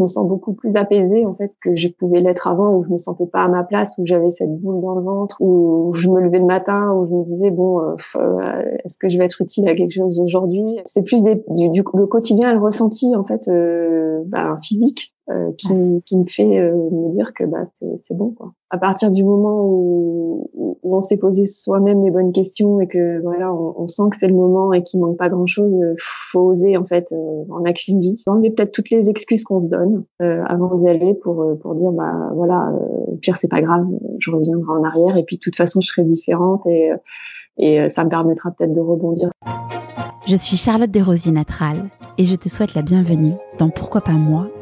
je me sens beaucoup plus apaisée en fait que je pouvais l'être avant où je me sentais pas à ma place où j'avais cette boule dans le ventre où je me levais le matin où je me disais bon euh, euh, est-ce que je vais être utile à quelque chose aujourd'hui? C'est plus du, le quotidien le ressenti en fait euh, bah, physique euh, qui, qui, me fait euh, me dire que bah, c'est bon. Quoi. À partir du moment où, où on s'est posé soi-même les bonnes questions et que voilà, on, on sent que c'est le moment et qu'il manque pas grand-chose, euh, faut oser en fait. on n'a qu'une vie. Enlever peut-être toutes les excuses qu'on se donne avant d'y aller pour pour dire bah voilà, au pire c'est pas grave, je reviendrai en arrière et puis de toute façon je serai différente et et ça me permettra peut-être de rebondir. Je suis Charlotte Desrosiers Natral et je te souhaite la bienvenue dans Pourquoi pas moi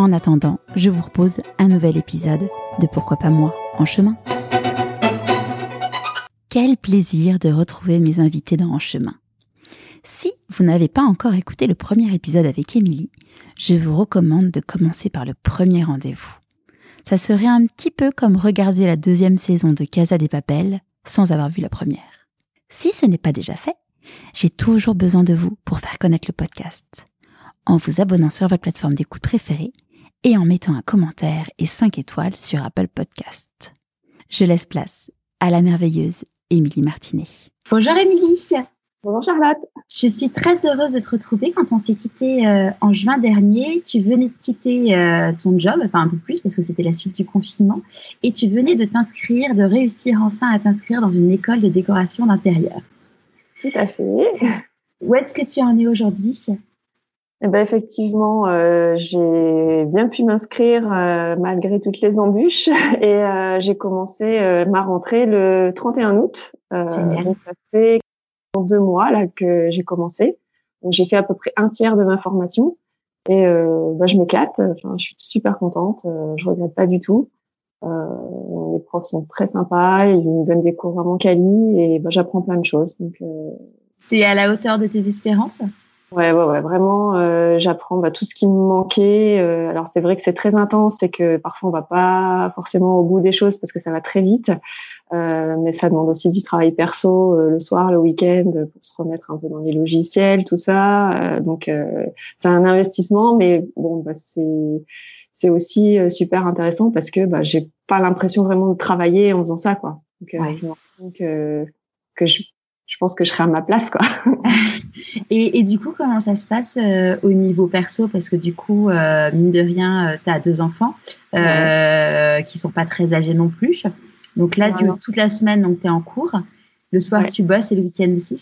En attendant, je vous repose un nouvel épisode de Pourquoi pas moi en chemin. Quel plaisir de retrouver mes invités dans En chemin. Si vous n'avez pas encore écouté le premier épisode avec Émilie, je vous recommande de commencer par le premier rendez-vous. Ça serait un petit peu comme regarder la deuxième saison de Casa des Papels sans avoir vu la première. Si ce n'est pas déjà fait, j'ai toujours besoin de vous pour faire connaître le podcast en vous abonnant sur votre plateforme d'écoute préférée et en mettant un commentaire et 5 étoiles sur Apple Podcast. Je laisse place à la merveilleuse Émilie Martinet. Bonjour Émilie. Bonjour Charlotte. Je suis très heureuse de te retrouver. Quand on s'est quitté euh, en juin dernier, tu venais de quitter euh, ton job, enfin un peu plus parce que c'était la suite du confinement, et tu venais de t'inscrire, de réussir enfin à t'inscrire dans une école de décoration d'intérieur. Tout à fait. Où est-ce que tu en es aujourd'hui? Eh ben effectivement, euh, j'ai bien pu m'inscrire euh, malgré toutes les embûches et euh, j'ai commencé euh, ma rentrée le 31 août. donc ça fait deux mois là que j'ai commencé. Donc j'ai fait à peu près un tiers de ma formation et bah, je m'éclate. Enfin, je suis super contente. je regrette pas du tout. les profs sont très sympas. Ils nous donnent des cours vraiment quali et bah, j'apprends plein de choses. Donc c'est à la hauteur de tes espérances? Ouais, ouais, ouais, vraiment, euh, j'apprends bah, tout ce qui me manquait. Euh, alors c'est vrai que c'est très intense, c'est que parfois on va pas forcément au bout des choses parce que ça va très vite, euh, mais ça demande aussi du travail perso euh, le soir, le week-end, pour se remettre un peu dans les logiciels, tout ça. Euh, donc c'est un investissement, mais bon, bah, c'est c'est aussi super intéressant parce que bah, j'ai pas l'impression vraiment de travailler en faisant ça, quoi. Donc ouais. je me que je pense que je serai à ma place, quoi. et, et, du coup, comment ça se passe euh, au niveau perso? Parce que du coup, euh, mine de rien, euh, tu as deux enfants euh, qui sont pas très âgés non plus. Donc là, toute la semaine, donc tu es en cours. Le soir, tu bosses et le week-end aussi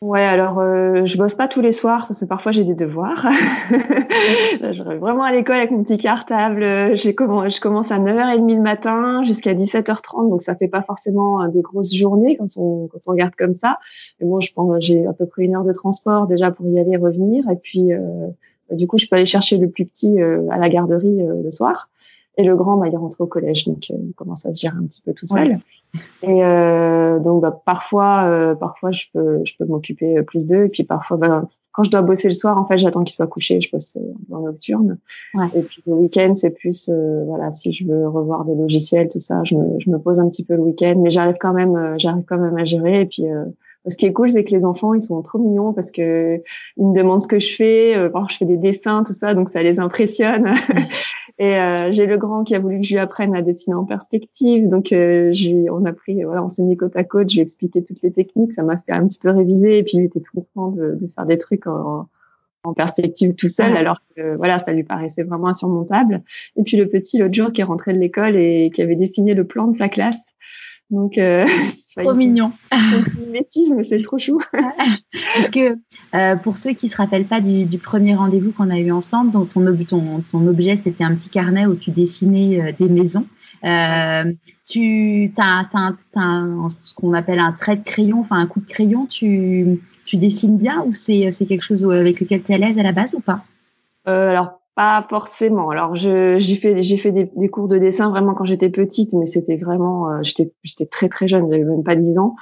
Ouais, alors euh, je bosse pas tous les soirs parce que parfois j'ai des devoirs. je rêve vraiment à l'école avec mon petit cartable. J'ai je commence à 9h30 le matin jusqu'à 17h30, donc ça fait pas forcément euh, des grosses journées quand on quand on regarde comme ça. Mais bon, je pense j'ai à peu près une heure de transport déjà pour y aller et revenir, et puis euh, du coup je peux aller chercher le plus petit euh, à la garderie euh, le soir. Et le grand, bah, il rentre au collège, donc euh, il commence à se gérer un petit peu tout seul. Et euh, donc bah, parfois, euh, parfois je peux, je peux m'occuper plus d'eux. Et puis parfois, bah, quand je dois bosser le soir, en fait, j'attends qu'ils soient couchés, je bosse en nocturne. Ouais. Et puis le week-end, c'est plus, voilà, si je veux revoir des logiciels, tout ça, je me, je me pose un petit peu le week-end, mais j'arrive quand même, j'arrive quand même à gérer. Et puis ce qui est cool, c'est que les enfants, ils sont trop mignons parce que ils me demandent ce que je fais. Euh, je fais des dessins, tout ça, donc ça les impressionne. et euh, j'ai le grand qui a voulu que je lui apprenne à dessiner en perspective. Donc, euh, on a pris, voilà, on s'est mis côte à côte. J'ai expliqué toutes les techniques. Ça m'a fait un petit peu réviser. Et puis, il était tout content de, de faire des trucs en, en perspective tout seul, alors que voilà, ça lui paraissait vraiment insurmontable. Et puis le petit l'autre jour qui est rentré de l'école et qui avait dessiné le plan de sa classe Donc, euh, trop mignon. mais c'est trop chou. Parce que euh, pour ceux qui se rappellent pas du, du premier rendez-vous qu'on a eu ensemble, dont ton, ton, ton objet c'était un petit carnet où tu dessinais euh, des maisons. Euh, tu as, ce qu'on appelle un trait de crayon, enfin un coup de crayon. Tu, tu dessines bien ou c'est quelque chose avec lequel tu es à l'aise à la base ou pas? Euh, Alors pas forcément. Alors j'ai fait j'ai fait des, cours de dessin vraiment quand j'étais petite, mais c'était vraiment euh, j'étais j'étais très très jeune, j'avais même pas 10 ans.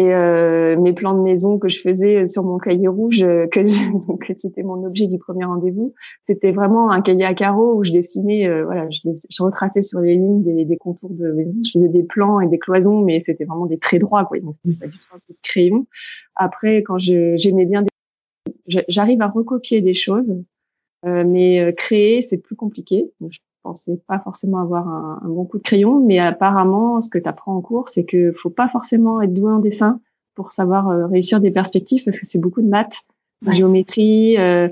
Et euh, mes plans de maison que je faisais sur mon cahier rouge, euh, que donc qui était mon objet du premier rendez-vous, c'était vraiment un cahier à carreaux où je dessinais, euh, voilà, je, je, retraçais sur les lignes des, des, contours de maison. Je faisais des plans et des cloisons, mais c'était vraiment des traits droits, quoi. Donc pas du tout un peu de crayon. Après, quand j'aimais bien, j'arrive à recopier des choses mais euh, créer, c'est plus compliqué. je pensais pas forcément avoir un, un, bon coup de crayon, mais apparemment, ce que tu apprends en cours, c'est que faut pas forcément être doué en dessin pour savoir euh, réussir des perspectives, parce que c'est beaucoup de maths, de géométrie, euh,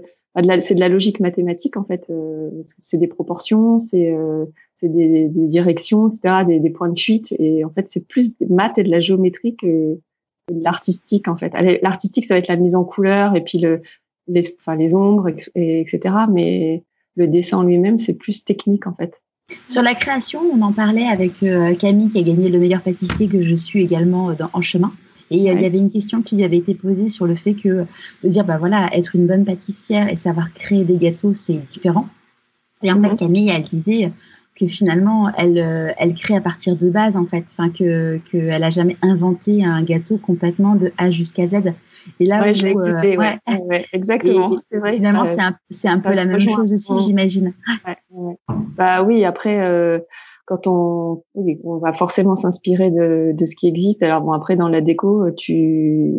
c'est de la logique mathématique en fait. c'est des proportions, c'est des, des, directions, etc., des, des, points de fuite, et en fait, c'est plus des maths et de la géométrie que de l'artistique en fait. L'artistique, ça va être la mise en couleur et puis le, les, enfin, les ombres, et, etc. Mais le dessin en lui-même, c'est plus technique en fait. Sur la création, on en parlait avec euh, Camille qui a gagné le meilleur pâtissier que je suis également euh, dans, en chemin. Et il y avait une question qui lui avait été posée sur le fait que de dire bah voilà être une bonne pâtissière et savoir créer des gâteaux c'est différent. Et en fait. Camille elle disait que finalement elle euh, elle crée à partir de base en fait, enfin que qu'elle a jamais inventé un gâteau complètement de A jusqu'à Z. Et là, ouais, j'ai euh, écouté, ouais, ouais, exactement. C'est vrai. Finalement, c'est un, c'est un peu la même chose aussi, j'imagine. Bah oui, après, euh, quand on, on va forcément s'inspirer de, de ce qui existe. Alors bon, après, dans la déco, tu,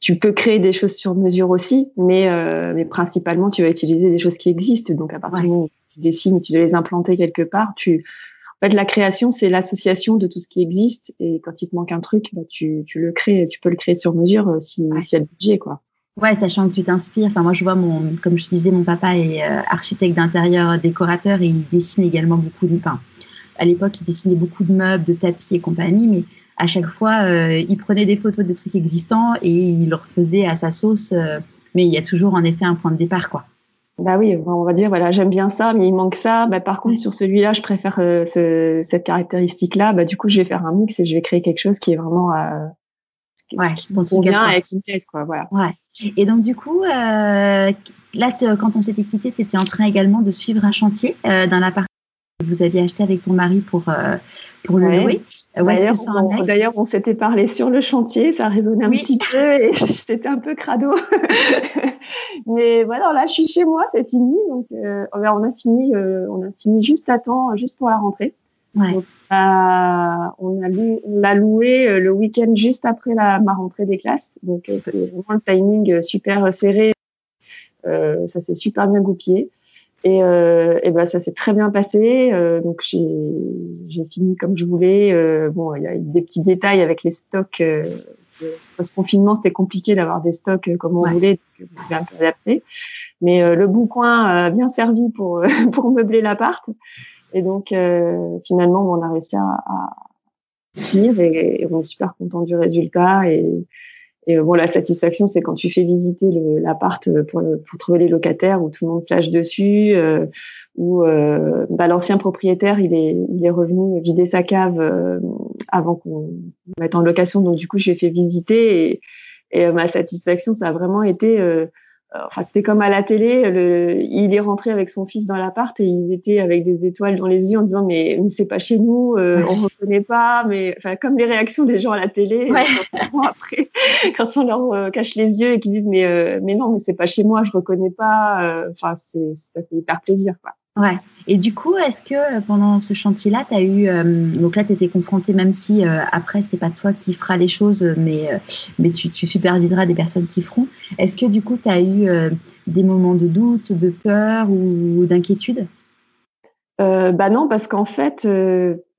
tu peux créer des choses sur mesure aussi, mais, euh, mais principalement, tu vas utiliser des choses qui existent. Donc, à partir du moment où tu dessines, tu dois les implanter quelque part, tu, en fait, la création, c'est l'association de tout ce qui existe. Et quand il te manque un truc, bah, tu, tu le crées, tu peux le créer sur mesure euh, si, s'il y a le budget, quoi. Ouais, sachant que tu t'inspires. Enfin, moi, je vois mon, comme je disais, mon papa est euh, architecte d'intérieur, décorateur, et il dessine également beaucoup de. Enfin, à l'époque, il dessinait beaucoup de meubles, de tapis et compagnie, mais à chaque fois, euh, il prenait des photos de trucs existants et il le refaisait à sa sauce. mais il y a toujours en effet un point de départ, quoi. Bah oui, on va dire voilà, j'aime bien ça, mais il manque ça. Bah par contre, sur celui-là, je préfère euh, ce, cette caractéristique-là. Bah du coup, je vais faire un mix et je vais créer quelque chose qui est vraiment euh, ouais, qui me convient et qui me plaise, quoi. Voilà. Ouais. Et donc du coup, euh, là, quand on s'était quitté, tu étais en train également de suivre un chantier euh, dans l'appart vous aviez acheté avec ton mari pour, euh, pour le louer. Euh, d'ailleurs, on, s'était parlé sur le chantier, ça résonnait un petit peu et c'était un peu crado. Mais voilà, là, je suis chez moi, c'est fini. Donc, euh, on a fini, on a fini juste à temps, juste pour la rentrée. Ouais. Donc, on a l'a loué le week-end juste après la, ma rentrée des classes. Donc, c'est vraiment le timing super serré. ça s'est super bien goupillé. Et, euh, et ben ça s'est très bien passé. Euh, donc j'ai j'ai fini comme je voulais. Euh, bon, il y a des petits détails avec les stocks. Euh, ce confinement, c'était compliqué d'avoir des stocks euh, comme on voulait, donc j'ai un peu adapté. Mais euh, le boucoin a bien servi pour pour meubler l'appart. Et donc finalement, on a réussi à, à suivre et, et, on est super content du résultat. Et, et euh, bon, la satisfaction, c'est quand tu fais visiter l'appart euh, pour, pour trouver les locataires où tout le monde flash dessus, euh, où euh, bah, l'ancien propriétaire, il est, il est revenu vider sa cave euh, avant qu'on mette en location. Donc du coup, je l'ai fait visiter et, et ma satisfaction, ça a vraiment été enfin c'était comme à la télé, le, il est rentré avec son fils dans l'appart et il était avec des étoiles dans les yeux en disant mais, mais c'est pas chez nous, euh, on reconnaît pas, mais enfin comme les réactions des gens à la télé ouais. après quand on leur euh, cache les yeux et qu'ils disent mais euh, mais non mais c'est pas chez moi, je reconnais pas, euh, enfin c'est ça fait hyper plaisir quoi. Ouais. Et du coup, est-ce que euh, pendant ce chantier-là, tu as eu euh, donc là tu étais confronté même si euh, après c'est pas toi qui feras les choses mais mais tu, tu superviseras des personnes qui feront. Est-ce que du coup tu as eu des moments de doute, de peur ou d'inquiétude? Bah non parce qu'en fait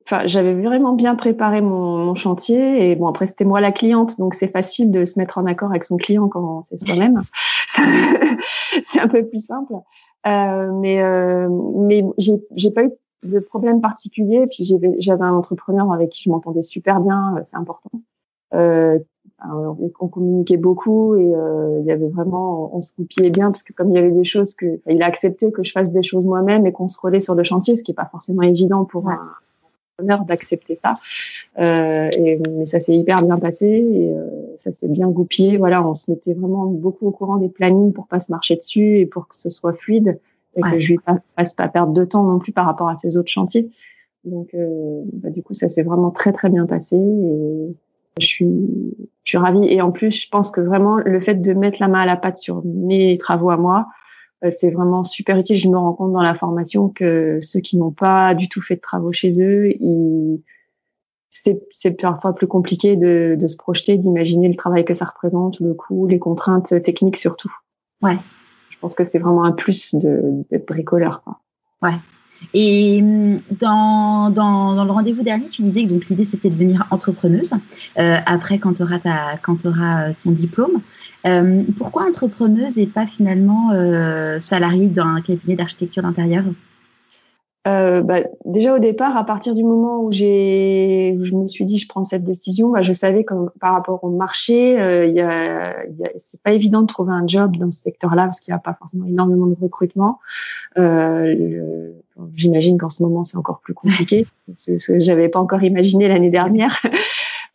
enfin j'avais vraiment bien préparé mon, mon, chantier et bon après c'était moi la cliente donc c'est facile de se mettre en accord avec son client quand c'est soi-même. c'est un peu plus simple. Euh, mais euh, mais j'ai j'ai pas eu de problèmes particuliers. Puis j'avais un entrepreneur avec qui je m'entendais super bien, c'est important. Euh, on communiquait beaucoup et euh, il y avait vraiment, on se coupillait bien parce que comme il y avait des choses que, il a accepté que je fasse des choses moi-même et qu'on se relaie sur le chantier, ce qui est pas forcément évident pour un entrepreneur d'accepter ça. Euh, et, mais ça s'est hyper bien passé et euh, ça s'est bien goupillé. Voilà, on se mettait vraiment beaucoup au courant des plannings pour pas se marcher dessus et pour que ce soit fluide et que je lui fasse pas perdre de temps non plus par rapport à ses autres chantiers. Donc, euh, bah, du coup, ça s'est vraiment très très bien passé et je suis, je suis ravie. Et en plus, je pense que vraiment le fait de mettre la main à la pâte sur mes travaux à moi, c'est vraiment super utile. Je me rends compte dans la formation que ceux qui n'ont pas du tout fait de travaux chez eux, c'est parfois plus compliqué de, de se projeter, d'imaginer le travail que ça représente, le coût, les contraintes techniques surtout. Ouais. Je pense que c'est vraiment un plus d'être bricoleur. Quoi. Ouais. Et hum, dans, dans, dans le rendez-vous dernier, tu disais que donc l'idée c'était de devenir entrepreneuse euh, après quand tu auras euh, ton diplôme. Euh, pourquoi entrepreneuse et pas finalement euh, salariée dans un cabinet d'architecture d'intérieur? Euh, bah, déjà au départ, à partir du moment où j'ai, je me suis dit je prends cette décision, bah, je savais que par rapport au marché, euh, y a, y a, c'est pas évident de trouver un job dans ce secteur-là parce qu'il n'y a pas forcément énormément de recrutement. Euh, j'imagine qu'en ce moment c'est encore plus compliqué, ce que j'avais pas encore imaginé l'année dernière.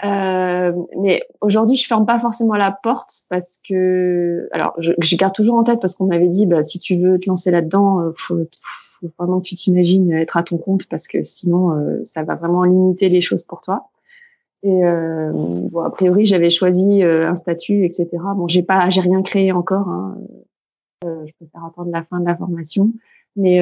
Euh, mais aujourd'hui, je ferme pas forcément la porte parce que, alors, je, je garde toujours en tête parce qu'on m'avait dit, bah, si tu veux te lancer là-dedans, euh, faut, faut vraiment que tu t'imagines être à ton compte parce que sinon euh, ça va vraiment limiter les choses pour toi. Et euh, bon, a priori, j'avais choisi euh, un statut, etc. Bon, j'ai pas, j'ai rien créé encore. Hein. Je préfère attendre la fin de la formation. Mais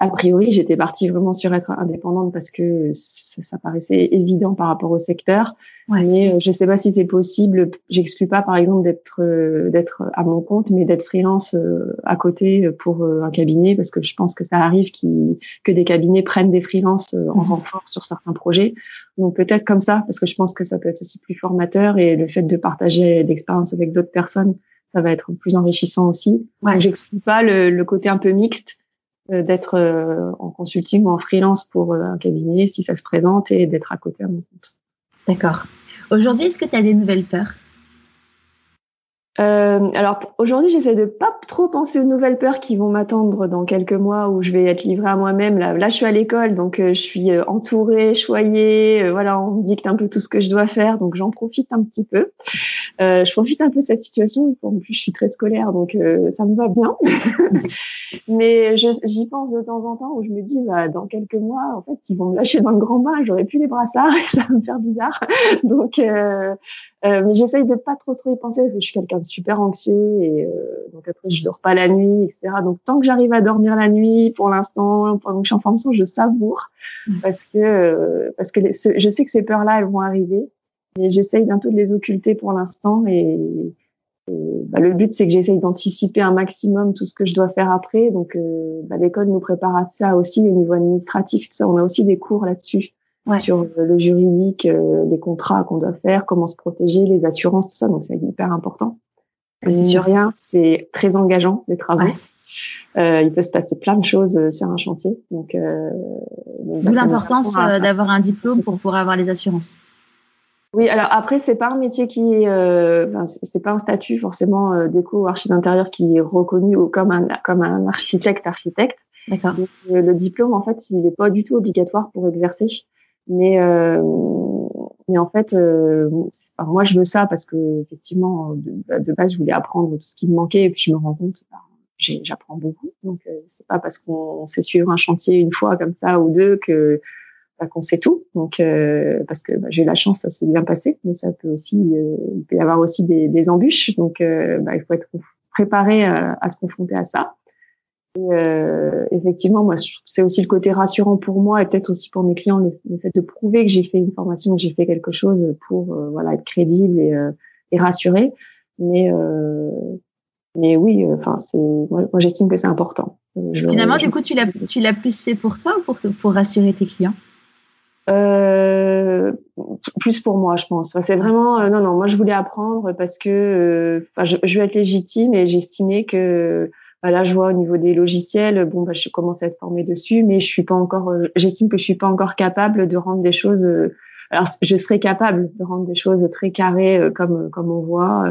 a priori, j'étais partie vraiment sur être indépendante parce que ça, ça paraissait évident par rapport au secteur. Mais euh, je sais pas si c'est possible. J'exclus pas, par exemple, d'être euh, d'être à mon compte, mais d'être freelance euh, à côté pour un cabinet parce que je pense que ça arrive qui que des cabinets prennent des freelances en mhm. renfort sur certains projets. Donc peut-être comme ça, parce que je pense que ça peut être aussi plus formateur et le fait de partager l'expérience avec d'autres personnes, ça va être plus enrichissant aussi. Ouais. J'exclus pas le, le côté un peu mixte d'être euh, en consulting ou en freelance pour euh, un cabinet si ça se présente et d'être à côté à mon compte. D'accord. Aujourd'hui, est-ce que tu as des nouvelles peurs? Euh, alors aujourd'hui, j'essaie de pas trop penser aux nouvelles peurs qui vont m'attendre dans quelques mois où je vais être livrée à moi-même. Là, je suis à l'école, donc euh, je suis euh, entourée, choyée. Euh, voilà, on me dicte un peu tout ce que je dois faire, donc j'en profite un petit peu. je profite un peu de cette situation. En plus, je suis très scolaire, donc ça me va bien. Mais j'y pense de temps en temps où je me dis, bah, dans quelques mois, en fait, ils vont me lâcher dans le grand bain, j'aurai plus les brassards et ça va me faire bizarre. donc euh, mais j'essaye de pas trop trop y penser parce que je suis quelqu'un de super anxieux et euh, donc après je dors pas la nuit, etc. Donc tant que j'arrive à dormir la nuit, pour l'instant, pendant que je suis en formation, je savoure mmh. parce que euh, parce que je sais que ces peurs-là elles vont arriver, et j'essaye d'un peu de les occulter pour l'instant et, bah, le but c'est que j'essaye d'anticiper un maximum tout ce que je dois faire après. Donc euh, bah, l'école nous prépare à ça aussi au niveau administratif. Ça, on a aussi des cours là-dessus sur le juridique, euh, les contrats qu'on doit faire, comment se protéger, les assurances, tout ça. Donc c'est hyper important. Mais sur rien, c'est très engageant les travaux. Euh, il peut se passer plein de choses euh, sur un chantier. Donc, euh, d'où l'importance euh, d'avoir un diplôme pour pouvoir avoir les assurances. Oui, alors après c'est pas un métier qui est, euh, c'est pas un statut forcément euh, déco archi d'intérieur qui est reconnu comme un comme un architecte architecte. D'accord. Le diplôme en fait il n'est pas du tout obligatoire pour exercer. Mais, euh, mais en fait, euh, moi, je veux ça parce que effectivement, de, de, base, je voulais apprendre tout ce qui me manquait, et puis je me rends compte, bah, j'apprends beaucoup. Donc, euh, c'est pas parce qu'on sait suivre un chantier une fois comme ça ou deux que bah, qu'on sait tout. Donc, euh, parce que bah, j'ai eu la chance, ça s'est bien passé, mais ça peut aussi, euh, il peut y avoir aussi des, des embûches. Donc, euh, bah, il faut être préparé à se confronter à ça. Et euh, effectivement, moi, c'est aussi le côté rassurant pour moi et peut-être aussi pour mes clients, le, fait de prouver que j'ai fait une formation, que j'ai fait quelque chose pour euh, voilà être crédible et, euh, et rassuré. Mais euh, mais oui, enfin c'est moi, j'estime que c'est important. Finalement, du coup, tu l'as tu l'as plus fait pour toi ou pour pour rassurer tes clients? Euh, plus pour moi, je pense. c'est vraiment non, non. Moi, je voulais apprendre parce que, enfin, je, je veux être légitime et j'estimais que là, je vois au niveau des logiciels, bon, bah, je commence à être formée dessus, mais je suis pas encore, euh, j'estime que je suis pas encore capable de rendre des choses. Euh, alors, je serais capable de rendre des choses très carrées euh, comme comme on voit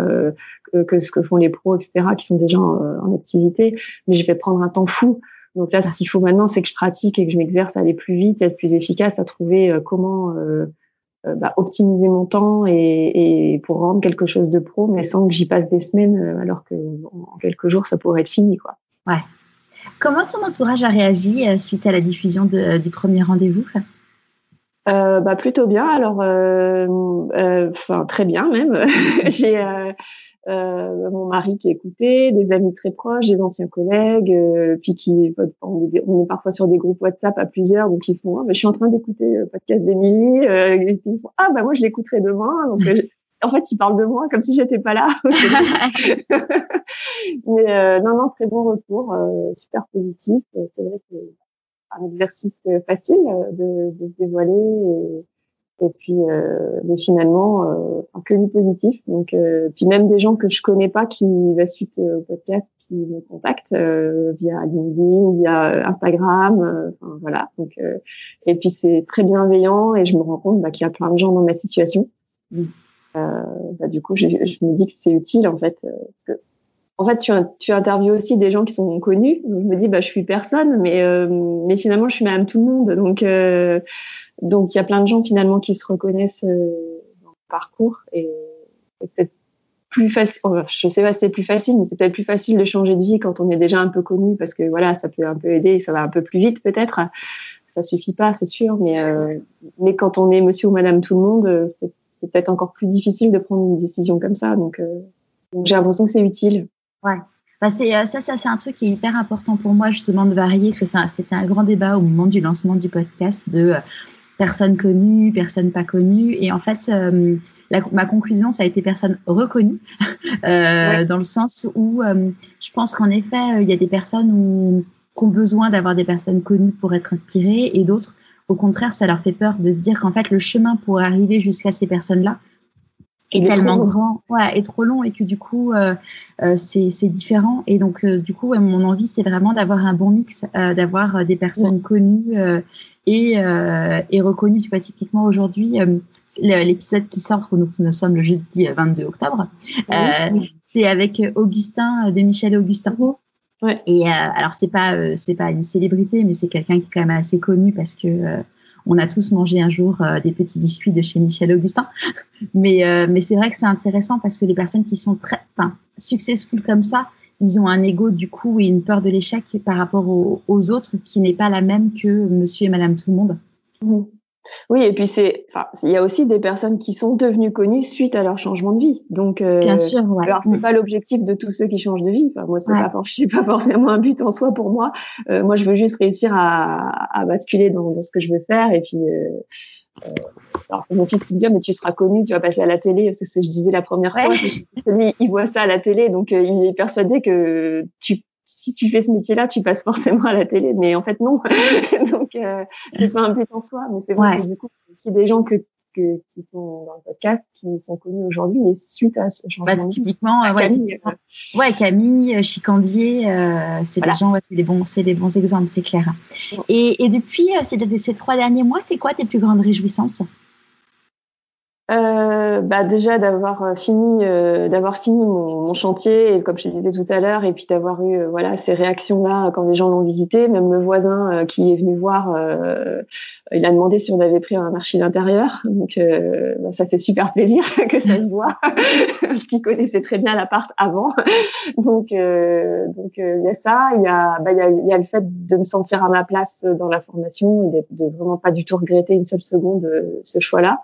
que ce que font les pros, etc., qui sont déjà en, activité, mais je vais prendre un temps fou. Donc là, ce qu'il faut maintenant, c'est que je pratique et que je m'exerce à aller plus vite, à être plus efficace, à trouver comment bah, optimiser mon temps et, et, pour rendre quelque chose de pro, mais sans que j'y passe des semaines, euh, alors que en quelques jours, ça pourrait être fini, quoi. Ouais. Comment ton entourage a réagi euh, suite à la diffusion de, du premier rendez-vous euh, bah plutôt bien alors euh, enfin très bien même j'ai euh, mon mari qui écoutait, des amis très proches, des anciens collègues, euh, puis qui on est, parfois sur des groupes WhatsApp à plusieurs, donc ils font ah, bah, je suis en train d'écouter le podcast d'Émilie, euh, et ils font ah bah moi je l'écouterai demain, donc euh, en fait ils parlent de moi comme si j'étais pas là. Mais non non très bon retour, super positif. C'est vrai que c'est un exercice facile de, de se dévoiler. Et, et puis euh, mais finalement euh, que du positif. Donc euh, puis même des gens que je connais pas qui va suite au podcast qui me contactent via LinkedIn via Instagram enfin voilà. Donc et puis c'est très bienveillant et je me rends compte bah, qu'il y a plein de gens dans ma situation. Mmh. bah, du coup je, je, me dis que c'est utile en fait parce que en fait, tu, tu interviews aussi des gens qui sont connus. Donc, je me dis, bah, je suis personne, mais, mais finalement, je suis même tout le monde. Donc, donc il y a plein de gens finalement qui se reconnaissent euh, dans le parcours et c'est peut-être plus facile. je sais pas si c'est plus facile, mais c'est peut-être plus facile de changer de vie quand on est déjà un peu connu parce que voilà, ça peut un peu aider, ça va un peu plus vite peut-être. Ça suffit pas, c'est sûr, mais euh, mais quand on est Monsieur ou Madame tout le monde, euh, c'est, peut-être encore plus difficile de prendre une décision comme ça. Donc, donc j'ai l'impression que c'est utile. Ouais. Bah c'est ça, ça c'est un truc qui est hyper important pour moi justement de varier, parce que c'était un grand débat au moment du lancement du podcast de personnes connues, personnes pas connues. Et en fait, euh, ma conclusion, ça a été personnes reconnues, euh, dans le sens où euh, je pense qu'en effet, il y a des personnes où, qui ont besoin d'avoir des personnes connues pour être inspirées, et d'autres, au contraire, ça leur fait peur de se dire qu'en fait, le chemin pour arriver jusqu'à ces personnes-là est tellement grand, ouais, est trop long, et que du coup, c'est différent. Et donc, du coup, mon envie, c'est vraiment d'avoir un bon mix, d'avoir des personnes connues et, euh, est reconnu. Tu vois, typiquement aujourd'hui, euh, l'épisode qui sort, nous, nous sommes le jeudi 22 octobre, euh, c'est avec Augustin, de Michel Augustin. Ouais. Et euh, alors c'est pas c'est pas une célébrité, mais c'est quelqu'un qui est quand même assez connu parce que on a tous mangé un jour des petits biscuits de chez Michel Augustin. mais mais c'est vrai que c'est intéressant parce que les personnes qui sont très, successful comme ça, ils ont un ego du coup et une peur de l'échec par rapport aux, autres qui n'est pas la même que monsieur et madame tout le monde. Oui, et puis c'est, enfin, il y a aussi des personnes qui sont devenues connues suite à leur changement de vie. Donc, euh, bien sûr, ouais. alors c'est mmh. pas l'objectif de tous ceux qui changent de vie. Enfin, moi, c'est pas, pas forcément un but en soi pour moi. Euh, moi, je veux juste réussir à, à basculer dans, dans, ce que je veux faire et puis. Euh, euh, alors c'est mon fils qui me dit mais tu seras connu, tu vas passer à la télé, c'est ce que je disais la première fois. Lui, il voit ça à la télé, donc euh, il est persuadé que tu si tu fais ce métier-là, tu passes forcément à la télé, mais en fait non. donc euh, c'est pas un but en soi, mais c'est vrai que du coup, aussi des gens que que, qui sont dans le podcast, qui sont connus aujourd'hui, et suite à ce changement. Bah, typiquement, euh, ouais, Camille, euh, ouais, Camille, Chicandier, euh, c'est des gens, ouais, c'est des bons, c'est des bons exemples, c'est clair. Et, et depuis ces, ces trois derniers mois, c'est quoi tes plus grandes réjouissances? Euh, bah déjà d'avoir euh, fini euh, d'avoir fini mon, mon, chantier et comme je disais tout à l'heure et puis d'avoir eu euh, voilà ces réactions là quand les gens l'ont visité. Même le voisin qui est venu voir il a demandé si on avait pris un archi d'intérieur. Donc bah, ça fait super plaisir que ça se voit. Parce qu'il connaissait très bien l'appart avant. Donc donc il y a ça. Il y a bah il y a, y a, le fait de me sentir à ma place dans la formation et de, de vraiment pas du tout regretter une seule seconde ce choix là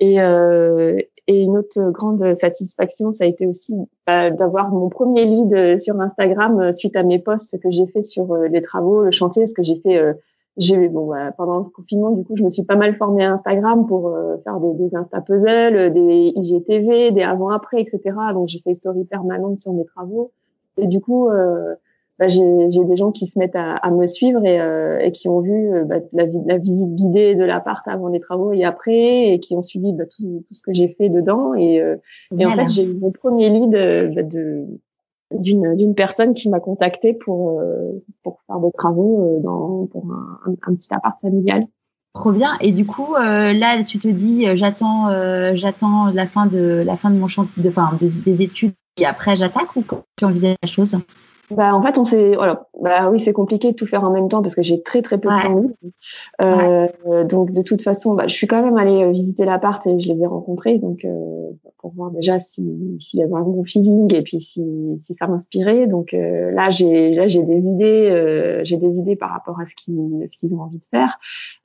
et, euh, et une autre grande satisfaction, ça a été aussi bah, d'avoir mon premier lead sur Instagram euh, suite à mes posts que j'ai fait sur euh, les travaux, le chantier, ce que j'ai fait. Euh, j'ai bon bah, pendant le confinement, du coup, je me suis pas mal formée à Instagram pour faire des, des Insta puzzles, des IGTV, des avant-après, etc. Donc j'ai fait story permanente sur mes travaux. Et du coup, euh, bah, j'ai des gens qui se mettent à, à me suivre et, euh, et, qui ont vu euh, bah, la, la, visite guidée de l'appart avant les travaux et après, et qui ont suivi bah, tout, tout, ce que j'ai fait dedans. Et, euh, et en fait, j'ai eu mon premier lead de d'une d'une personne qui m'a contacté pour pour faire des travaux dans pour un, un, petit appart familial. Trop bien. Et du coup, là, tu te dis, j'attends, j'attends la fin de la fin de mon chantier, de, enfin, des études, et après j'attaque ou tu envisages la chose bah, en fait, on s'est. Voilà. Bah, oui, c'est compliqué de tout faire en même temps parce que j'ai très très peu de temps Euh, Donc, de toute façon, bah, je suis quand même allée euh, visiter l'appart et je les ai rencontrés. Donc, euh, pour voir déjà s'il si y avait un bon feeling et puis si, si ça m'inspirait. Donc, euh, là, j'ai là j'ai des idées. Euh, j'ai des idées par rapport à ce qu'ils ce qu'ils ont envie de faire.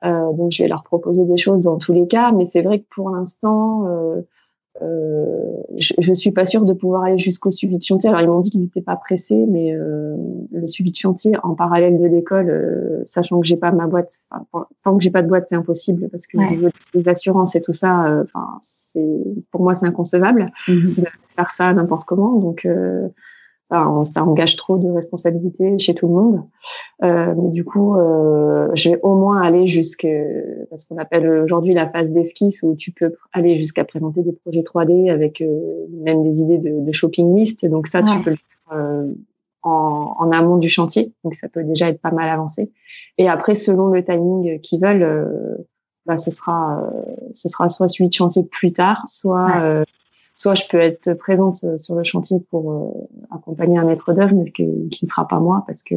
donc, je vais leur proposer des choses dans tous les cas. Mais c'est vrai que pour l'instant. Euh, je, je suis pas sûre de pouvoir aller jusqu'au suivi de chantier. Alors ils m'ont dit qu'ils n'étaient pas pressés, mais euh, le suivi de chantier en parallèle de l'école, euh, sachant que j'ai pas ma boîte, tant que j'ai pas de boîte, c'est impossible parce que les assurances et tout ça, euh, enfin c'est pour moi c'est inconcevable mm-hmm. de faire ça n'importe comment. Donc ça engage trop de responsabilités chez tout le monde. Euh, mais du coup, euh, je vais au moins aller jusque ce qu'on appelle aujourd'hui la phase d'esquisse où tu peux aller jusqu'à présenter des projets 3D avec euh, même des idées de, de, shopping list. Donc ça, tu peux le faire euh, en, en, amont du chantier. Donc ça peut déjà être pas mal avancé. Et après, selon le timing qu'ils veulent, euh, bah, ce sera ce sera soit suivi de chantier plus tard, soit soit je peux être présente euh, sur le chantier pour euh, accompagner un maître d'œuvre, mais qui ne sera pas moi parce que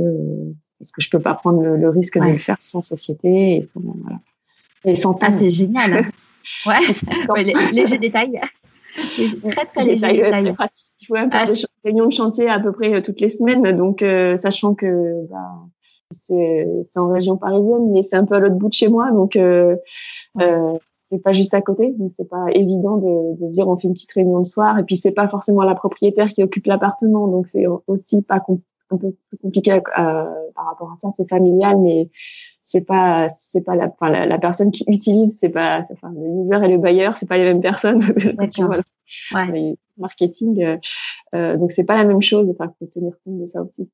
parce que je peux pas prendre le, risque de le faire sans société et sans voilà. Et sans ah c'est génial. Hein. ouais, ouais léger détail. Très très léger détail. pratique. Il faut même faire ah, des réunions de chantier à peu près euh, toutes les semaines, donc sachant que bah, c'est en région parisienne, mais c'est un peu à l'autre bout de chez moi, donc euh, euh, c'est pas juste à côté, donc c'est pas évident de, de, dire on fait une petite réunion le soir et puis c'est pas forcément la propriétaire qui occupe l'appartement, donc c'est aussi pas un peu plus compliqué euh, par rapport à ça, c'est familial, mais c'est pas c'est pas la, enfin, la, personne qui utilise, c'est pas enfin, le user et le bailleur, c'est pas les mêmes personnes. voilà. ouais. Marketing, euh, euh, donc c'est pas la même chose. Enfin, faut tenir compte de ça aussi.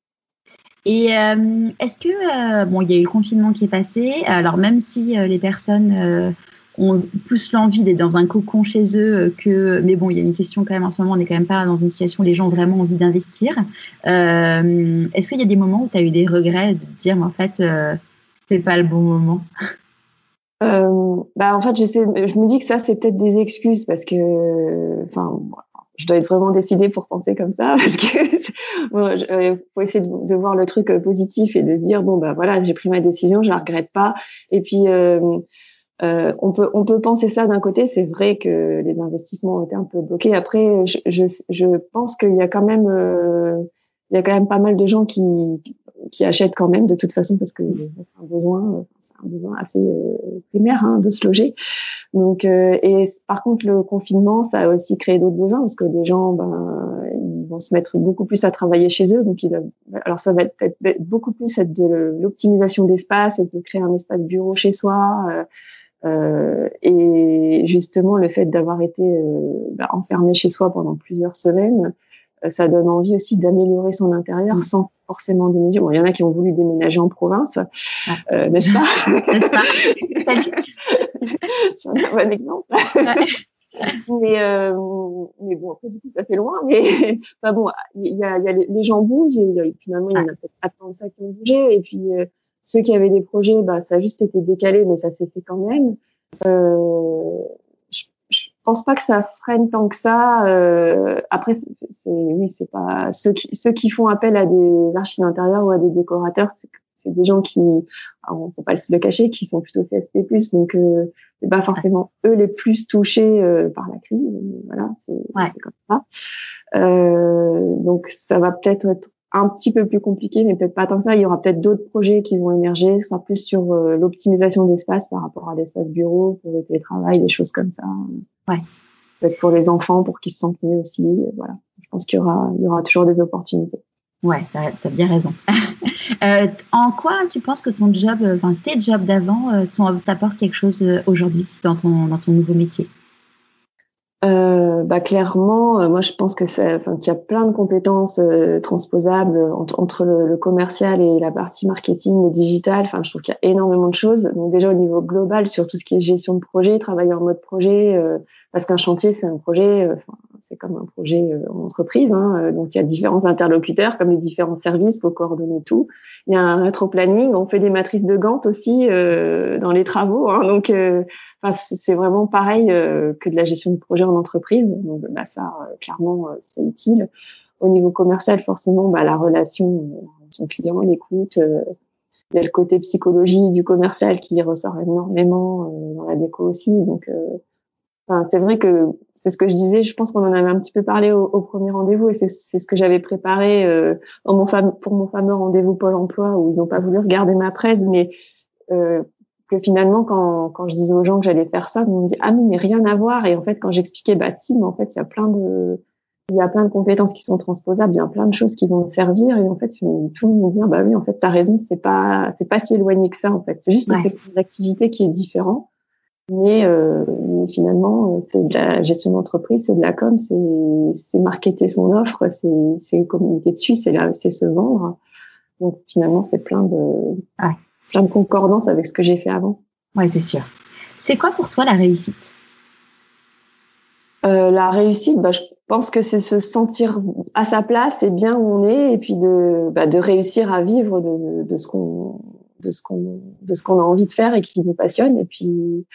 Et euh, est-ce que euh, bon, il y a eu le confinement qui est passé. Alors même si les personnes ont plus l'envie d'être dans un cocon chez eux euh, que. Mais bon, il y a une question quand même en ce moment, on n'est quand même pas dans une situation où les gens ont vraiment envie d'investir. Euh, Est-ce qu'il y a des moments où tu as eu des regrets de te dire, mais en fait, euh, c'était pas le bon moment? Euh, bah en fait, je, sais, je me dis que ça, c'est peut-être des excuses parce que. Enfin, je dois être vraiment décidée pour penser comme ça parce que bon, euh, faut essayer de, de, voir le truc positif et de se dire bon bah voilà j'ai pris ma décision je la regrette pas et puis euh, euh, on peut on peut penser ça d'un côté, c'est vrai que les investissements ont été un peu bloqués. Après, je, je, je pense qu'il y a quand même euh, il y a quand même pas mal de gens qui qui achètent quand même de toute façon parce que c'est un besoin c'est un besoin assez euh, primaire hein, de se loger. Donc euh, et par contre le confinement ça a aussi créé d'autres besoins parce que des gens ben ils vont se mettre beaucoup plus à travailler chez eux donc ils alors ça va être, être beaucoup plus être de l'optimisation d'espace, de créer un espace bureau chez soi. Euh, euh, et justement, le fait d'avoir été euh, bah, enfermé chez soi pendant plusieurs semaines, euh, ça donne envie aussi d'améliorer son intérieur mm. sans forcément déménager. Bon, il y en a qui ont voulu déménager en province, ah. n'est-ce pas? N'est-ce pas? Salut. Tu un bon exemple. mais euh, mais bon après du coup ça fait loin mais enfin bon il y a, y a les, gens bougent et finalement il y en a peut-être que ça qui ont bougé et puis ceux qui avaient des projets, bah, ça a juste été décalé, mais ça s'est fait quand même. Euh, je, je pense pas que ça freine tant que ça. Euh, après, c'est, oui, c'est pas ceux qui ceux qui font appel à des archives d'intérieur ou à des décorateurs, c'est, c'est des gens qui, on peut pas se le cacher, qui sont plutôt CSP+. Donc, euh, c'est pas forcément eux les plus touchés euh, par la crise. Voilà, c'est, ouais. c'est comme ça. Euh, donc, ça va peut-être être un petit peu plus compliqué, mais peut-être pas tant que ça. Il y aura peut-être d'autres projets qui vont émerger, ce sera plus sur euh, l'optimisation d'espace par rapport à l'espace bureau, pour le télétravail, des choses comme ça. Ouais. Peut-être pour les enfants, pour qu'ils se sentent mieux aussi. Voilà. Je pense qu'il y aura, il y aura toujours des opportunités. Ouais, t'as as bien raison. euh, en quoi tu penses que ton job, enfin tes jobs d'avant, euh, t'apportent quelque chose euh, aujourd'hui dans ton dans ton nouveau métier? Euh, bah clairement, euh, moi je pense que c'est, enfin, qu'il y a plein de compétences euh, transposables entre, le, commercial et la partie marketing et digital. Enfin, je trouve qu'il y a énormément de choses. Donc déjà au niveau global sur tout ce qui est gestion de projet, travailler en mode projet, parce qu'un chantier c'est un projet, c'est comme un projet en entreprise. Hein, donc il y a différents interlocuteurs, comme les différents services, faut coordonner tout. Il y a un rétro-planning, on fait des matrices de Gantt aussi dans les travaux. Hein, donc c'est vraiment pareil que de la gestion de projet en entreprise. Donc bah, ça, clairement, c'est utile. Au niveau commercial, forcément, bah, la relation, son client, l'écoute. il y a le côté psychologie du commercial qui ressort énormément dans la déco aussi. Donc Enfin, c'est vrai que c'est ce que je disais. Je pense qu'on en avait un petit peu parlé au, au premier rendez-vous et c'est ce que j'avais préparé euh, mon pour mon fameux rendez-vous Pôle Emploi où ils n'ont pas voulu regarder ma presse, mais euh, que finalement quand, quand je disais aux gens que j'allais faire ça, ils me dit ah mais rien à voir. Et en fait quand j'expliquais bah si, mais en fait il y a plein de il y a plein de compétences qui sont transposables, il y a plein de choses qui vont me servir et en fait tout le monde me dit bah oui en fait t'as raison c'est pas c'est pas si éloigné que ça en fait c'est juste que c'est une activité qui est différente mais, euh, mais finalement, euh, c'est de la gestion d'entreprise, c'est de la com, c'est marketer son offre, c'est communiquer dessus, c'est se vendre. Donc finalement, c'est plein de plein de concordance avec ce que j'ai fait avant. Ouais, c'est sûr. C'est quoi pour toi la réussite? Euh, La réussite, bah, je pense que c'est se sentir à sa place et bien où on est, et puis de bah, de réussir à vivre de, de ce qu'on de ce qu'on de ce qu'on a envie de faire et qui nous passionne, et puis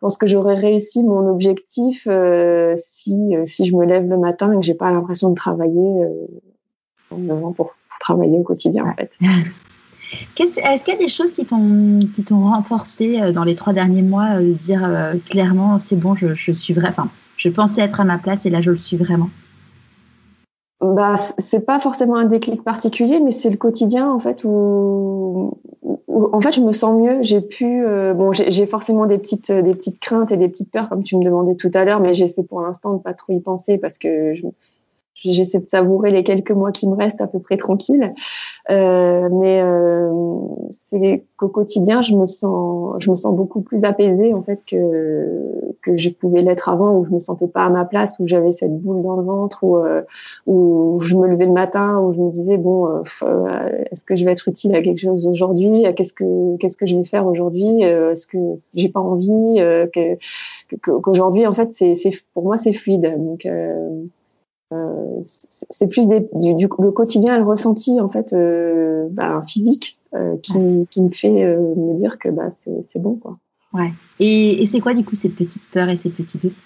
pense que j'aurais réussi mon objectif euh, si euh, si je me lève le matin et que j'ai pas l'impression de travailler euh, pour, travailler au quotidien en fait. Est-ce qu'il y a des choses qui t'ont qui t'ont renforcé euh, dans les trois derniers mois de dire clairement c'est bon je, je suis vrai enfin je pensais être à ma place et là je le suis vraiment? Bah c'est pas forcément un déclic particulier mais c'est le quotidien en fait où, en fait je me sens mieux. J'ai pu euh, bon j'ai forcément des petites des petites craintes et des petites peurs comme tu me demandais tout à l'heure mais j'essaie pour l'instant de pas trop y penser parce que je, j'essaie de savourer les quelques mois qui me restent à peu près tranquille. Euh, mais euh, c'est qu'au quotidien, je me sens, je me sens beaucoup plus apaisée en fait que que je pouvais l'être avant, où je me sentais pas à ma place, où j'avais cette boule dans le ventre, où euh, où je me levais le matin, où je me disais bon, euh, euh, est-ce que je vais être utile à quelque chose aujourd'hui? Qu'est-ce que qu'est-ce que je vais faire aujourd'hui? Est-ce que j'ai pas envie? Qu'aujourd'hui en fait c'est pour moi c'est fluide. Donc euh, c'est plus des, du, du, le quotidien, le ressenti en fait euh, bah, physique euh, qui, qui, me fait euh, me dire que bah, c'est bon quoi. Ouais. Et, et c'est quoi du coup ces petites peurs et ces petits doutes?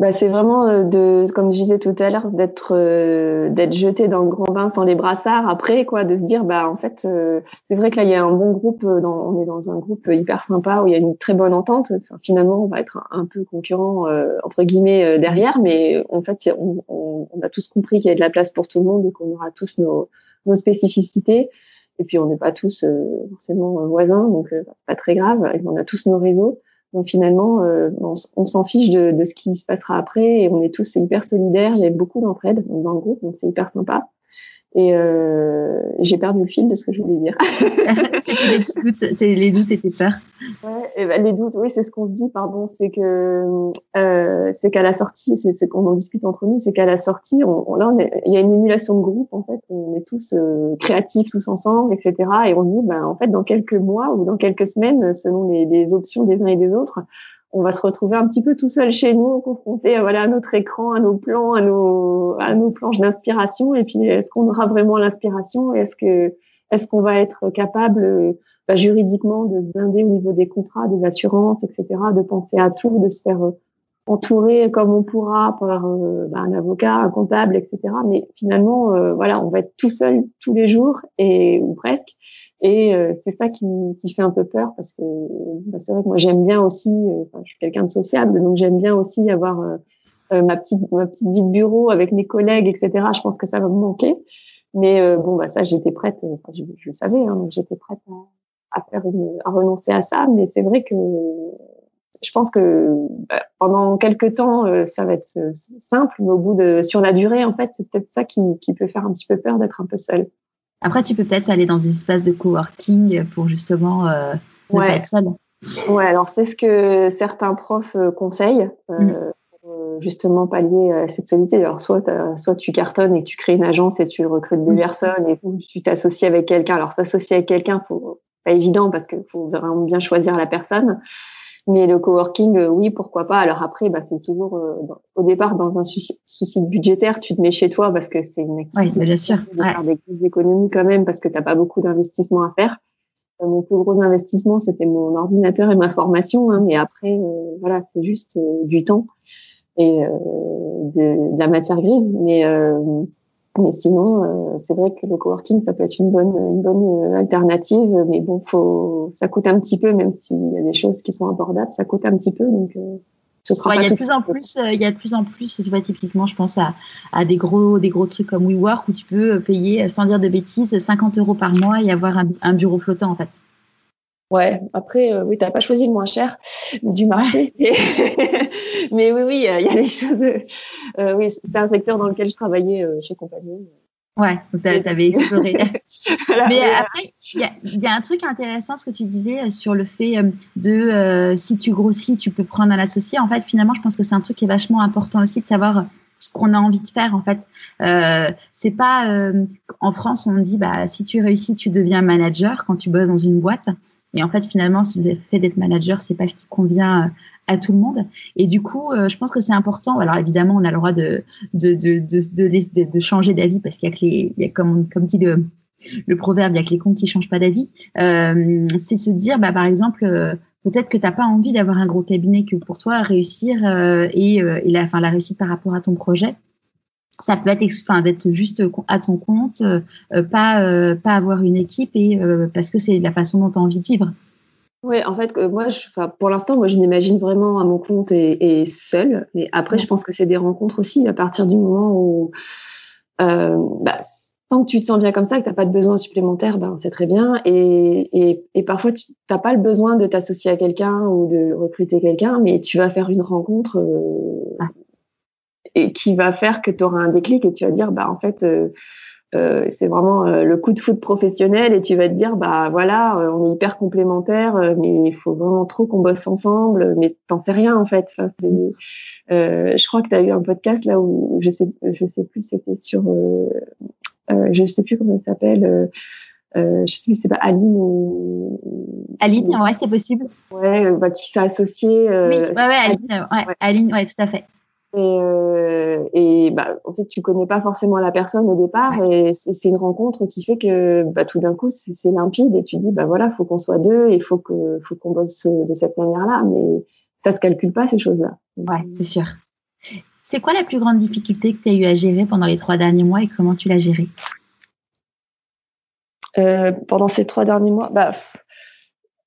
Bah, c'est vraiment euh, de, comme je disais tout à l'heure, d'être euh, d'être jeté dans le grand bain sans les brassards après, quoi, de se dire bah en fait euh, c'est vrai que là il y a un bon groupe, dans, on est dans un groupe hyper sympa où il y a une très bonne entente. finalement on va être un, peu concurrent entre guillemets derrière, mais en fait on, on, on a tous compris qu'il y a de la place pour tout le monde et qu'on aura tous nos, nos spécificités. Et puis on n'est pas tous forcément voisins, donc pas très grave. On a tous nos réseaux. Donc finalement, euh, on, s'en fiche de, ce qui se passera après et on est tous hyper solidaires. Il y a beaucoup d'entraide dans le groupe, donc c'est hyper sympa. Et euh, j'ai perdu le fil de ce que je voulais dire. C'était des petits doutes, les doutes étaient peurs. Ouais, et ben, les doutes, oui, c'est ce qu'on se dit, pardon, c'est que euh, c'est qu'à la sortie, c'est qu'on en discute entre nous, c'est qu'à la sortie, on, là, il y a une émulation de groupe en fait, on est tous euh, créatifs tous ensemble, etc. Et on se dit, ben en fait, dans quelques mois ou dans quelques semaines, selon les, les options des uns et des autres, on va se retrouver un petit peu tout seul chez nous, confronté voilà, à notre écran, à nos plans, à nos, à nos planches d'inspiration. Et puis, est-ce qu'on aura vraiment l'inspiration? Est-ce que est-ce qu'on va être capable bah, juridiquement de se blinder au niveau des contrats, des assurances, etc., de penser à tout, de se faire euh, entourer comme on pourra par euh, bah, un avocat, un comptable, etc. Mais finalement, euh, voilà, on va être tout seul tous les jours et ou presque. Et euh, c'est ça qui, qui, fait un peu peur parce que bah, c'est vrai que moi j'aime bien aussi, euh, je suis quelqu'un de sociable, donc j'aime bien aussi avoir euh, ma petite ma petite vie de bureau avec mes collègues, etc. Je pense que ça va me manquer. Mais bon, bah ça j'étais prête, enfin, je, le savais, hein, j'étais prête à, faire une, à renoncer à ça. Mais c'est vrai que je pense que bah, pendant quelques temps ça va être simple, mais au bout de sur la durée en fait c'est peut-être ça qui, qui peut faire un petit peu peur d'être un peu seule. Après, tu peux peut-être aller dans des espaces de coworking pour justement euh, ne ouais. pas être seul. Ouais, alors c'est ce que certains profs euh, conseillent. Euh, mm. pour justement pallier à cette solitude. Alors soit soit tu cartonnes et tu crées une agence et tu recrutes des personnes et tu t'associes avec quelqu'un. Alors s'associer avec quelqu'un, faut pas évident parce qu'il faut vraiment bien choisir la personne. Mais le coworking, euh, oui, pourquoi pas. Alors après, bah, c'est toujours euh, au départ dans un souci, souci, budgétaire, tu te mets chez toi parce que c'est une activité. Oui, bien sûr. De faire des économies quand même parce que t'as pas beaucoup d'investissement à faire. Euh, mon plus gros investissement, c'était mon ordinateur et ma formation. Hein, mais après, voilà, c'est juste du temps et de, de, la matière grise. Mais mais sinon, euh, c'est vrai que le coworking, ça peut être une bonne, une bonne euh, alternative. Mais bon, faut, ça coûte un petit peu, même s'il y a des choses qui sont abordables, ça coûte un petit peu. Donc, euh, ce sera il y a de plus en plus, il y a de plus en plus, tu vois, typiquement, je pense à, à des gros, des gros trucs comme WeWork où tu peux payer, sans dire de bêtises, 50 euros par mois et avoir un, un bureau flottant, en fait. Ouais, après, euh, oui, t'as pas choisi le moins cher du marché. Mais oui, oui, il y a des choses. Euh, oui, c'est un secteur dans lequel je travaillais euh, chez Compagnie. Ouais, tu avais exploré. Mais après, il y a, un truc intéressant, ce que tu disais sur le fait de si tu grossis, tu peux prendre un associé. En fait, finalement, je pense que c'est un truc qui est vachement important aussi de savoir ce qu'on a envie de faire. En fait, euh, c'est pas en France on dit bah si tu réussis, tu deviens manager quand tu bosses dans une boîte. Et en fait, finalement, le fait d'être manager, c'est pas ce qui convient euh, à tout le monde. Et du coup, euh, je pense que c'est important. Alors évidemment, on a le droit de de de de, de, changer d'avis parce qu'il y a que les, il y a comme comme dit le le proverbe, il y a que les cons qui changent pas d'avis. Euh, c'est se dire, bah par exemple, euh, peut-être que t'as pas envie d'avoir un gros cabinet que pour toi réussir et, et la, enfin la réussite par rapport à ton projet ça peut être enfin d'être juste à ton compte, euh, euh, pas euh, pas avoir une équipe et parce que c'est la façon dont tu as envie de vivre. Oui, en fait, moi, je, pour l'instant, moi, je m'imagine vraiment à mon compte et, et seule. Mais après, je pense que c'est des rencontres aussi à partir du moment où, bah, tant que tu te sens bien comme ça, que t'as pas de besoin supplémentaire, ben c'est très bien. Et, et, et parfois, tu n'as pas le besoin de t'associer à quelqu'un ou de recruter quelqu'un, mais tu vas faire une rencontre ah et qui va faire que tu auras un déclic et tu vas dire bah en fait euh, euh, c'est vraiment euh, le coup de foot professionnel et tu vas te dire bah voilà on est hyper complémentaires mais il faut vraiment trop qu'on bosse ensemble mais t'en sais rien en fait. Enfin, je crois que tu as eu un podcast là où je sais je sais plus c'était sur je sais plus comment il s'appelle euh, je sais plus c'est pas Aline ou Aline ouais c'est possible. Ouais bah, qui fait associer oui ouais, ouais, Aline, ouais, Aline ouais tout à fait et, euh, et bah, en fait, tu connais pas forcément la personne au départ, et c'est une rencontre qui fait que bah, tout d'un coup, c'est limpide, et tu dis bah voilà, faut qu'on soit deux, et faut que faut qu'on bosse de cette manière-là, mais ça se calcule pas ces choses-là. Ouais, c'est sûr. C'est quoi la plus grande difficulté que tu as eu à gérer pendant les trois derniers mois et comment tu l'as gérée? Euh, Pendant ces trois derniers mois, bah,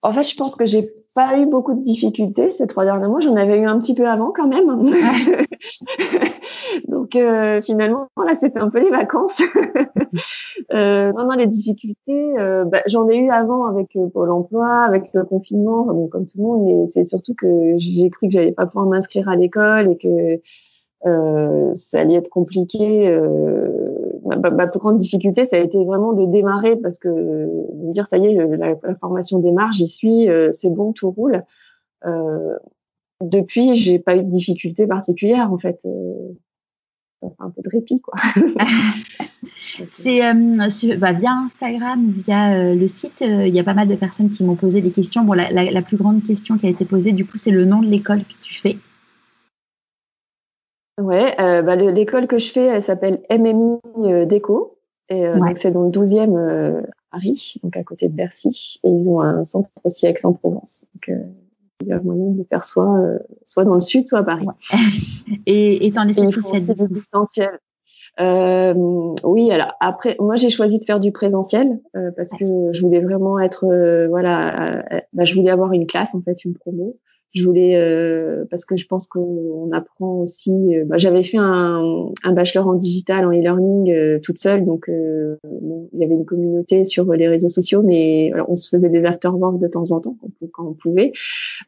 en fait, je pense que j'ai pas eu beaucoup de difficultés ces trois derniers mois. J'en avais eu un petit peu avant quand même. Donc euh, finalement, là, c'était un peu les vacances. euh, non, non, les difficultés, euh, bah, j'en ai eu avant avec euh, Pôle Emploi, avec le confinement, bon, comme tout le monde. Mais c'est surtout que j'ai cru que j'allais pas pouvoir m'inscrire à l'école et que euh, ça allait être compliqué. Euh, ma, plus grande difficulté, ça a été vraiment de démarrer parce que de dire ça y est, la, formation démarre, j'y suis, euh, c'est bon, tout roule. Euh, depuis, j'ai pas eu de difficulté particulière en fait. Euh, ça fait un peu de répit quoi. c'est bah, via Instagram, via le site, il y a pas mal de personnes qui m'ont posé des questions. Bon, la, la, la, plus grande question qui a été posée, du coup, c'est le nom de l'école que tu fais. Ouais, euh, bah, l'école que je fais, elle s'appelle MMI euh, Déco. Et euh, donc c'est dans le 12e euh, Paris, donc à côté de Bercy. Et ils ont un centre aussi à Aix-en-Provence. Donc euh, il y a moyen de faire soit, soit dans le sud, soit à Paris. Et, et t'en es satisfaite du distanciel. Euh, oui, alors après, moi j'ai choisi de faire du présentiel parce que je voulais vraiment être, voilà, bah, je voulais avoir une classe en fait, une promo je voulais euh, parce que je pense qu'on apprend aussi. Euh, bah, J'avais fait un, un, bachelor en digital, en e-learning euh, toute seule, donc il y avait une communauté sur les réseaux sociaux, mais on se faisait des afterwork de temps en temps quand on pouvait.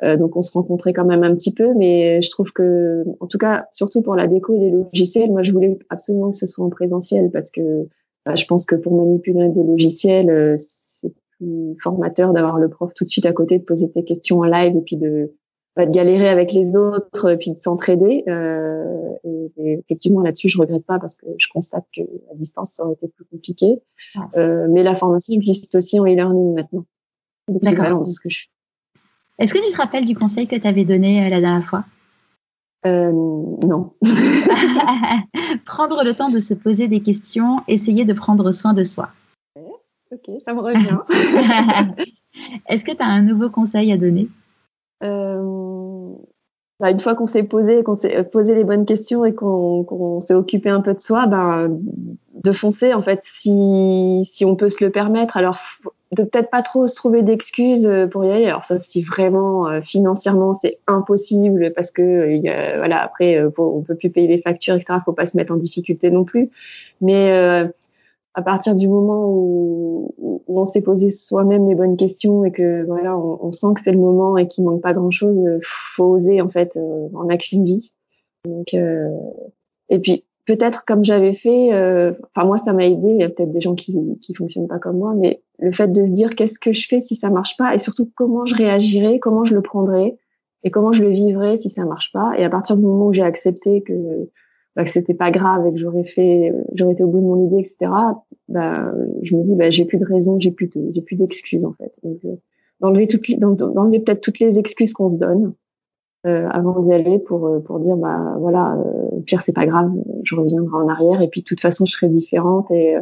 donc on se rencontrait quand même un petit peu, mais je trouve que, en tout cas, surtout pour la déco et les logiciels, moi je voulais absolument que ce soit en présentiel parce que bah, je pense que pour manipuler des logiciels, c'est plus formateur d'avoir le prof tout de suite à côté, de poser tes questions en live et puis de de galérer avec les autres puis de s'entraider. Euh, et, effectivement, là-dessus, je regrette pas parce que je constate que à distance, ça aurait été plus compliqué. Euh, mais la formation existe aussi en e-learning maintenant. D'accord. ce que je Est-ce que tu te rappelles du conseil que tu avais donné la dernière fois? Euh, non. prendre le temps de se poser des questions, essayer de prendre soin de soi. Ok, ça me revient. Est-ce que tu as un nouveau conseil à donner? euh, bah, Une fois qu'on s'est posé, qu'on s'est posé les bonnes questions et qu'on s'est occupé un peu de soi, ben, de foncer en fait, si, si on peut se le permettre. Alors, de peut-être pas trop se trouver d'excuses euh, pour y aller. Alors sauf si vraiment euh, financièrement c'est impossible parce que euh, voilà après on peut plus payer les factures etc. Faut pas se mettre en difficulté non plus. Mais à partir du moment où, où on s'est posé soi-même les bonnes questions et que voilà on, on sent que c'est le moment et qu'il manque pas grand chose, faut oser en fait. on n'a qu'une vie. Donc et puis peut-être comme j'avais fait, euh, enfin moi ça m'a aidé, il y a peut-être des gens qui qui fonctionnent pas comme moi, mais le fait de se dire qu'est-ce que je fais si ça marche pas et surtout comment je réagirais, comment je le prendrais et comment je le vivrais si ça marche pas. Et à partir du moment où j'ai accepté que bah, que c'était pas grave et que j'aurais fait, j'aurais été au bout de mon idée, etc. Bah, je me dis bah j'ai plus de raison, j'ai plus j'ai plus d'excuses en fait. Donc euh, d'enlever toutes, d'enlever peut-être toutes les excuses qu'on se donne euh, avant d'y aller pour euh, pour dire bah voilà euh, pire c'est pas grave je reviendrai en arrière et puis de toute façon je serai différente et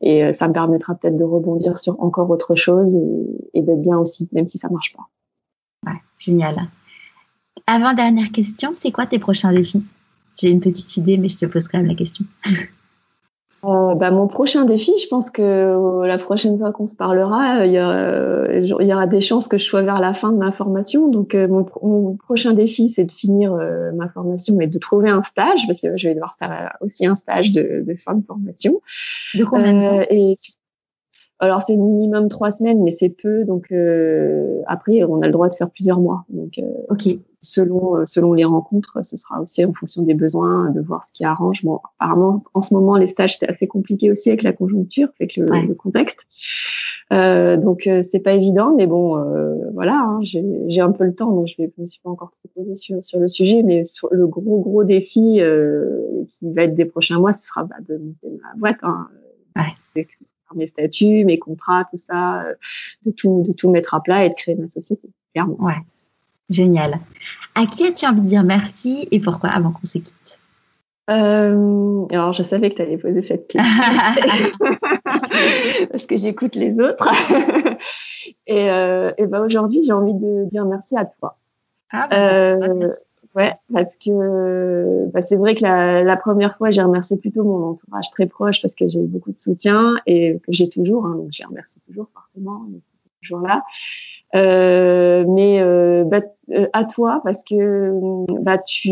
et ça me permettra peut-être de rebondir sur encore autre chose et, et d'être bien aussi même si ça marche pas ouais génial avant dernière question c'est quoi tes prochains défis? J'ai une petite idée mais je te pose quand même la question Euh, bah, mon prochain défi, je pense que euh, la prochaine fois qu'on se parlera, euh, il y, aura, il y, aura des chances que je sois vers la fin de ma formation. Donc, mon, mon, prochain défi, c'est de finir ma formation et de trouver un stage, parce que je vais devoir faire aussi un stage de, de fin de formation. De combien de temps? Et, alors c'est minimum trois semaines, mais c'est peu. Donc après, on a le droit de faire plusieurs mois. Donc, ok selon euh, selon les rencontres, ce sera aussi en fonction des besoins, de voir ce qui arrange. Bon, apparemment, en ce moment, les stages c'est assez compliqué aussi avec la conjoncture, avec le, le contexte. Euh, donc euh, c'est pas évident, mais bon, euh, voilà, hein, j'ai un peu le temps, donc je vais me suis pas encore trop sur sur le sujet, mais sur le gros gros défi qui va être des prochains mois, ce sera bah, de monter ma boîte. Hein, ouais. mes statuts, mes contrats, tout ça, de tout de tout mettre à plat et de créer ma société, clairement. Ouais. Génial. À qui as-tu envie de dire merci et pourquoi avant qu'on se quitte? Euh, alors, je savais que tu allais poser cette question parce que j'écoute les autres. et, euh, et ben aujourd'hui, j'ai envie de dire merci à toi. Ah, bah, euh, ouais, parce que bah, c'est vrai que la, la première fois, j'ai remercié plutôt mon entourage très proche parce que j'ai eu beaucoup de soutien et que j'ai toujours, hein, donc je les remercie toujours forcément, toujours là. Euh, mais euh, bah, euh, à toi parce que bah tu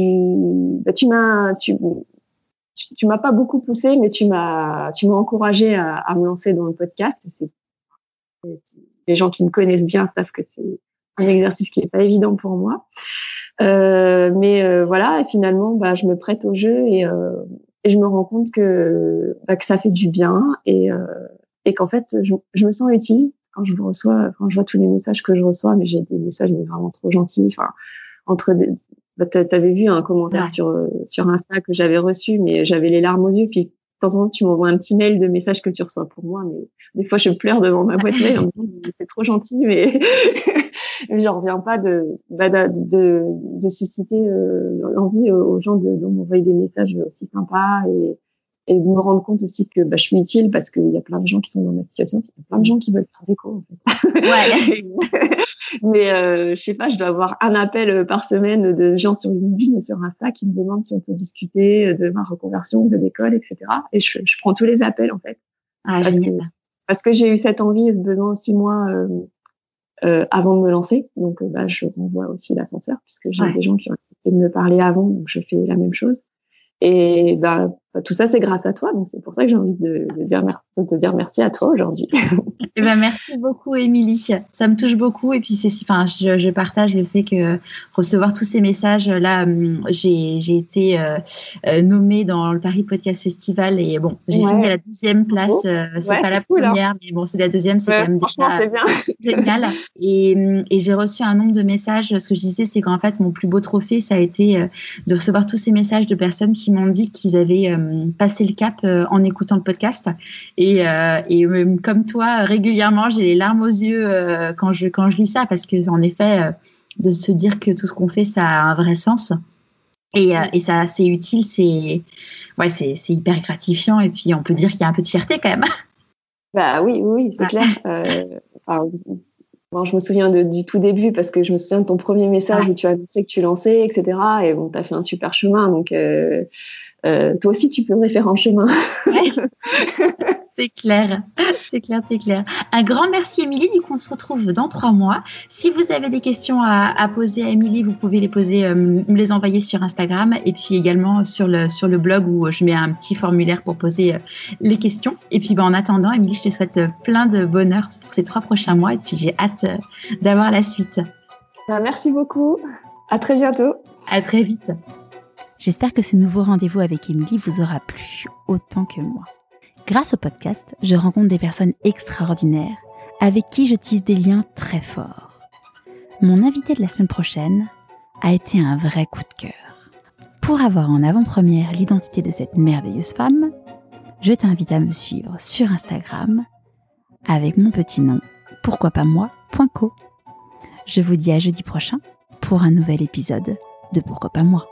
bah, tu m'as tu tu, m'as pas beaucoup poussé mais tu m'as tu m'as encouragé à, à, me lancer dans le podcast. Les gens qui me connaissent bien savent que c'est un exercice qui est pas évident pour moi. Euh, mais voilà et finalement bah je me prête au jeu et, et je me rends compte que bah, que ça fait du bien et et qu'en fait je, je me sens utile quand je reçois, quand je vois tous les messages que je reçois, mais j'ai des messages mais vraiment trop gentils. Enfin, entre des, bah, t'avais vu un commentaire sur euh, sur Insta que j'avais reçu, mais j'avais les larmes aux yeux. Puis de temps en temps, tu m'envoies un petit mail de messages que tu reçois pour moi, mais des fois je pleure devant ma boîte mail en me disant c'est trop gentil, mais j'en reviens pas de, bah, de, de, susciter euh, l'envie aux gens de, de m'envoyer des messages aussi sympas et et de me rendre compte aussi que bah, je suis utile parce qu'il y a plein de gens qui sont dans ma situation, il y a plein de gens qui veulent faire des cours. En fait. Ouais. Mais euh, je sais pas, je dois avoir un appel par semaine de gens sur LinkedIn et sur Insta qui me demandent si on peut discuter de ma reconversion, de l'école, etc. Et je, je, prends tous les appels en fait. Ah, parce, que, parce que j'ai eu cette envie et ce besoin aussi moi euh, euh, avant de me lancer. Donc euh, bah, je renvoie aussi l'ascenseur puisque j'ai Ouais. des gens qui ont accepté de me parler avant, donc je fais la même chose. Et bah, tout ça, c'est grâce à toi. Donc, c'est pour ça que j'ai envie de, de, dire merci, de te dire merci à toi aujourd'hui. Eh ben, merci beaucoup, Émilie. Ça me touche beaucoup. Et puis, c'est, enfin, je, je, partage le fait que recevoir tous ces messages. Là, hum, j'ai, j'ai été euh, euh, nommée dans le Paris Podcast Festival. Et bon, j'ai Ouais. fini à la deuxième place. Euh, c'est Ouais, pas la hein. première, mais bon, c'est la deuxième. C'est Ouais, quand même franchement, déjà c'est bien. génial. Et, hum, et j'ai reçu un nombre de messages. Ce que je disais, c'est qu'en fait, mon plus beau trophée, ça a été euh, de recevoir tous ces messages de personnes qui m'ont dit qu'ils avaient euh, passé le cap en écoutant le podcast. Et, et comme toi, régulièrement, j'ai les larmes aux yeux quand je quand je lis ça parce que en effet, de se dire que tout ce qu'on fait, ça a un vrai sens. Et, et ça, c'est utile, c'est ouais, c'est hyper gratifiant. Et puis, on peut dire qu'il y a un peu de fierté quand même. Bah oui, oui, c'est clair. Euh, bon, je me souviens de, du tout début parce que je me souviens de ton premier message où tu as annoncé que tu lançais, etc. Et bon, tu as fait un super chemin. Donc, euh, euh, toi aussi, tu peux faire un chemin. c'est clair, c'est clair, c'est clair. Un grand merci, Émilie. Du coup, on se retrouve dans trois mois. Si vous avez des questions à, poser à Émilie, vous pouvez les poser, euh, me les envoyer sur Instagram et puis également sur le, sur le blog où je mets un petit formulaire pour poser euh, les questions. Et puis, ben, en attendant, Émilie, je te souhaite plein de bonheur pour ces trois prochains mois et puis j'ai hâte d'avoir la suite. Bah, merci beaucoup. À très bientôt. À très vite. J'espère que ce nouveau rendez-vous avec Émilie vous aura plu autant que moi. Grâce au podcast, je rencontre des personnes extraordinaires avec qui je tisse des liens très forts. Mon invité de la semaine prochaine a été un vrai coup de cœur. Pour avoir en avant-première l'identité de cette merveilleuse femme, je t'invite à me suivre sur Instagram avec mon petit nom, pourquoi pas moi.co. Je vous dis à jeudi prochain pour un nouvel épisode de Pourquoi pas moi.